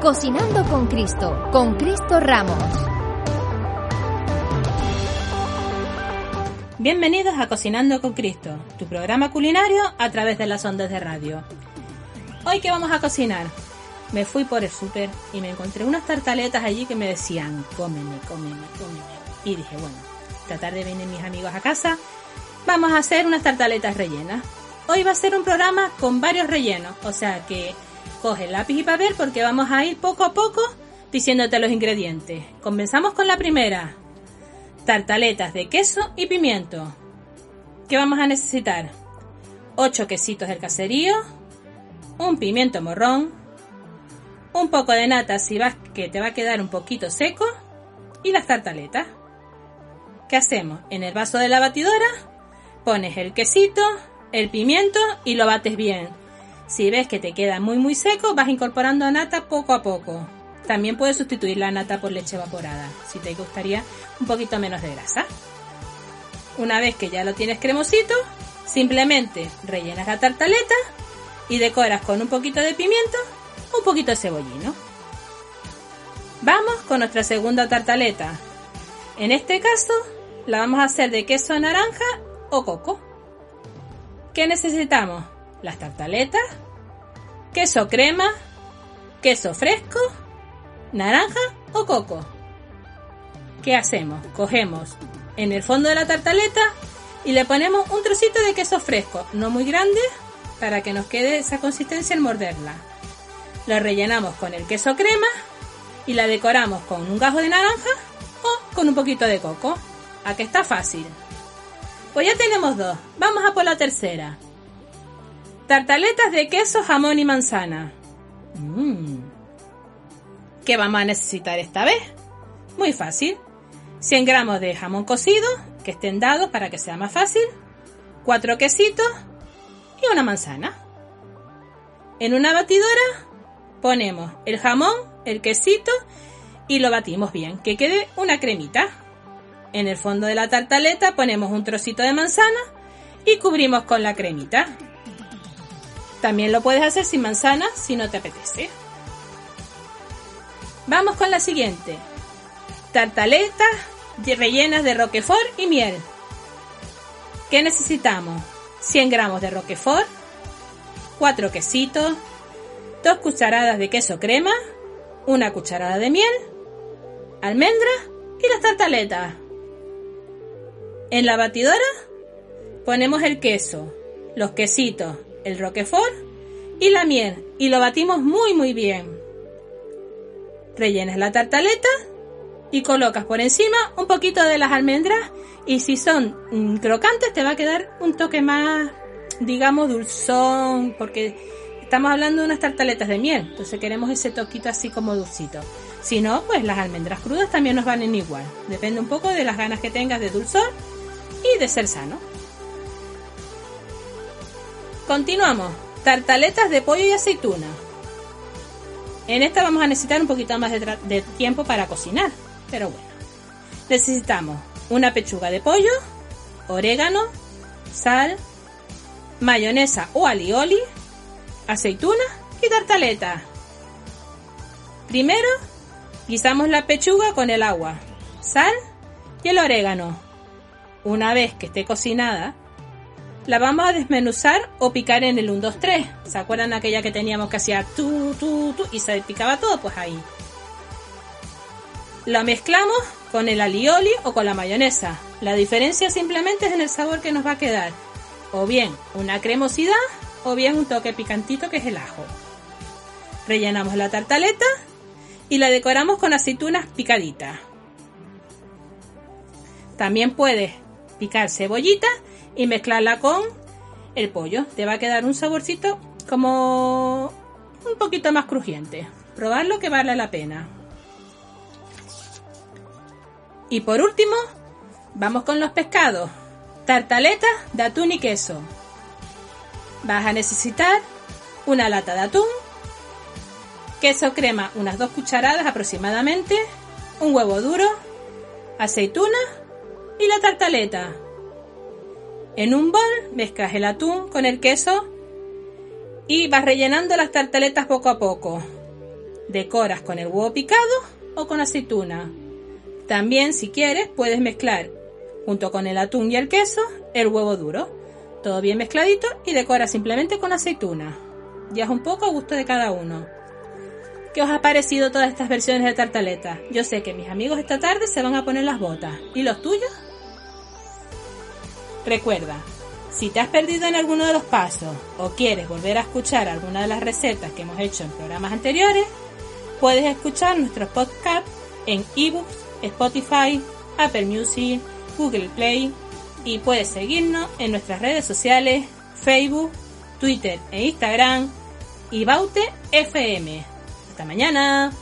Cocinando con Cristo, con Cristo Ramos. Bienvenidos a Cocinando con Cristo, tu programa culinario a través de las ondas de radio. Hoy que vamos a cocinar, me fui por el súper y me encontré unas tartaletas allí que me decían, cómeme, cómeme, cómeme. Y dije, bueno, esta tarde vienen mis amigos a casa, vamos a hacer unas tartaletas rellenas. Hoy va a ser un programa con varios rellenos, o sea que coge lápiz y papel porque vamos a ir poco a poco diciéndote los ingredientes. Comenzamos con la primera. Tartaletas de queso y pimiento. ¿Qué vamos a necesitar? 8 quesitos del caserío, un pimiento morrón, un poco de nata si vas que te va a quedar un poquito seco y las tartaletas. ¿Qué hacemos? En el vaso de la batidora pones el quesito, el pimiento y lo bates bien. Si ves que te queda muy muy seco, vas incorporando nata poco a poco. También puedes sustituir la nata por leche evaporada, si te gustaría un poquito menos de grasa. Una vez que ya lo tienes cremosito, simplemente rellenas la tartaleta y decoras con un poquito de pimiento, un poquito de cebollino. Vamos con nuestra segunda tartaleta. En este caso, la vamos a hacer de queso naranja o coco. ¿Qué necesitamos? Las tartaletas, queso crema, queso fresco, naranja o coco. ¿Qué hacemos? Cogemos en el fondo de la tartaleta y le ponemos un trocito de queso fresco, no muy grande, para que nos quede esa consistencia al morderla. Lo rellenamos con el queso crema y la decoramos con un gajo de naranja o con un poquito de coco. ¿A que está fácil? Pues ya tenemos dos. Vamos a por la tercera. Tartaletas de queso, jamón y manzana. Mmm. ¿Qué vamos a necesitar esta vez? Muy fácil. 100 gramos de jamón cocido, que estén dados para que sea más fácil. 4 quesitos y una manzana. En una batidora ponemos el jamón, el quesito y lo batimos bien, que quede una cremita. En el fondo de la tartaleta ponemos un trocito de manzana y cubrimos con la cremita. También lo puedes hacer sin manzana si no te apetece. Vamos con la siguiente. Tartaletas rellenas de roquefort y miel. ¿Qué necesitamos? 100 gramos de roquefort, 4 quesitos, 2 cucharadas de queso crema, una cucharada de miel, almendras y las tartaletas. En la batidora ponemos el queso, los quesitos, el roquefort y la miel y lo batimos muy muy bien. Rellenas la tartaleta y colocas por encima un poquito de las almendras y si son mm, crocantes te va a quedar un toque más, digamos, dulzón porque estamos hablando de unas tartaletas de miel, entonces queremos ese toquito así como dulcito. Si no, pues las almendras crudas también nos van en igual. Depende un poco de las ganas que tengas de dulzor y de ser sano. Continuamos. Tartaletas de pollo y aceituna. En esta vamos a necesitar un poquito más de, tiempo para cocinar, pero bueno. Necesitamos una pechuga de pollo, orégano, sal, mayonesa o alioli, aceituna y tartaleta. Primero, guisamos la pechuga con el agua, sal y el orégano. Una vez que esté cocinada, la vamos a desmenuzar o picar en el 1, 2, 3. ¿Se acuerdan aquella que teníamos que hacía tu, tu, tu y se picaba todo? Pues ahí. La mezclamos con el alioli o con la mayonesa. La diferencia simplemente es en el sabor que nos va a quedar. O bien una cremosidad o bien un toque picantito que es el ajo. Rellenamos la tartaleta y la decoramos con aceitunas picaditas. También puedes picar cebollita y mezclarla con el pollo. Te va a quedar un saborcito como un poquito más crujiente. Probarlo que vale la pena. Y por último, vamos con los pescados. Tartaletas de atún y queso. Vas a necesitar una lata de atún, queso crema unas dos cucharadas aproximadamente, un huevo duro, aceituna y la tartaleta. En un bol mezclas el atún con el queso y vas rellenando las tartaletas poco a poco. Decoras con el huevo picado o con aceituna. También, si quieres, puedes mezclar junto con el atún y el queso el huevo duro. Todo bien mezcladito y decoras simplemente con aceituna. Ya es un poco a gusto de cada uno. ¿Qué os ha parecido todas estas versiones de tartaleta? Yo sé que mis amigos esta tarde se van a poner las botas. ¿Y los tuyos? Recuerda, si te has perdido en alguno de los pasos o quieres volver a escuchar alguna de las recetas que hemos hecho en programas anteriores, puedes escuchar nuestros podcasts en ebooks, Spotify, Apple Music, Google Play y puedes seguirnos en nuestras redes sociales Facebook, Twitter e Instagram y Baute FM. Hasta mañana.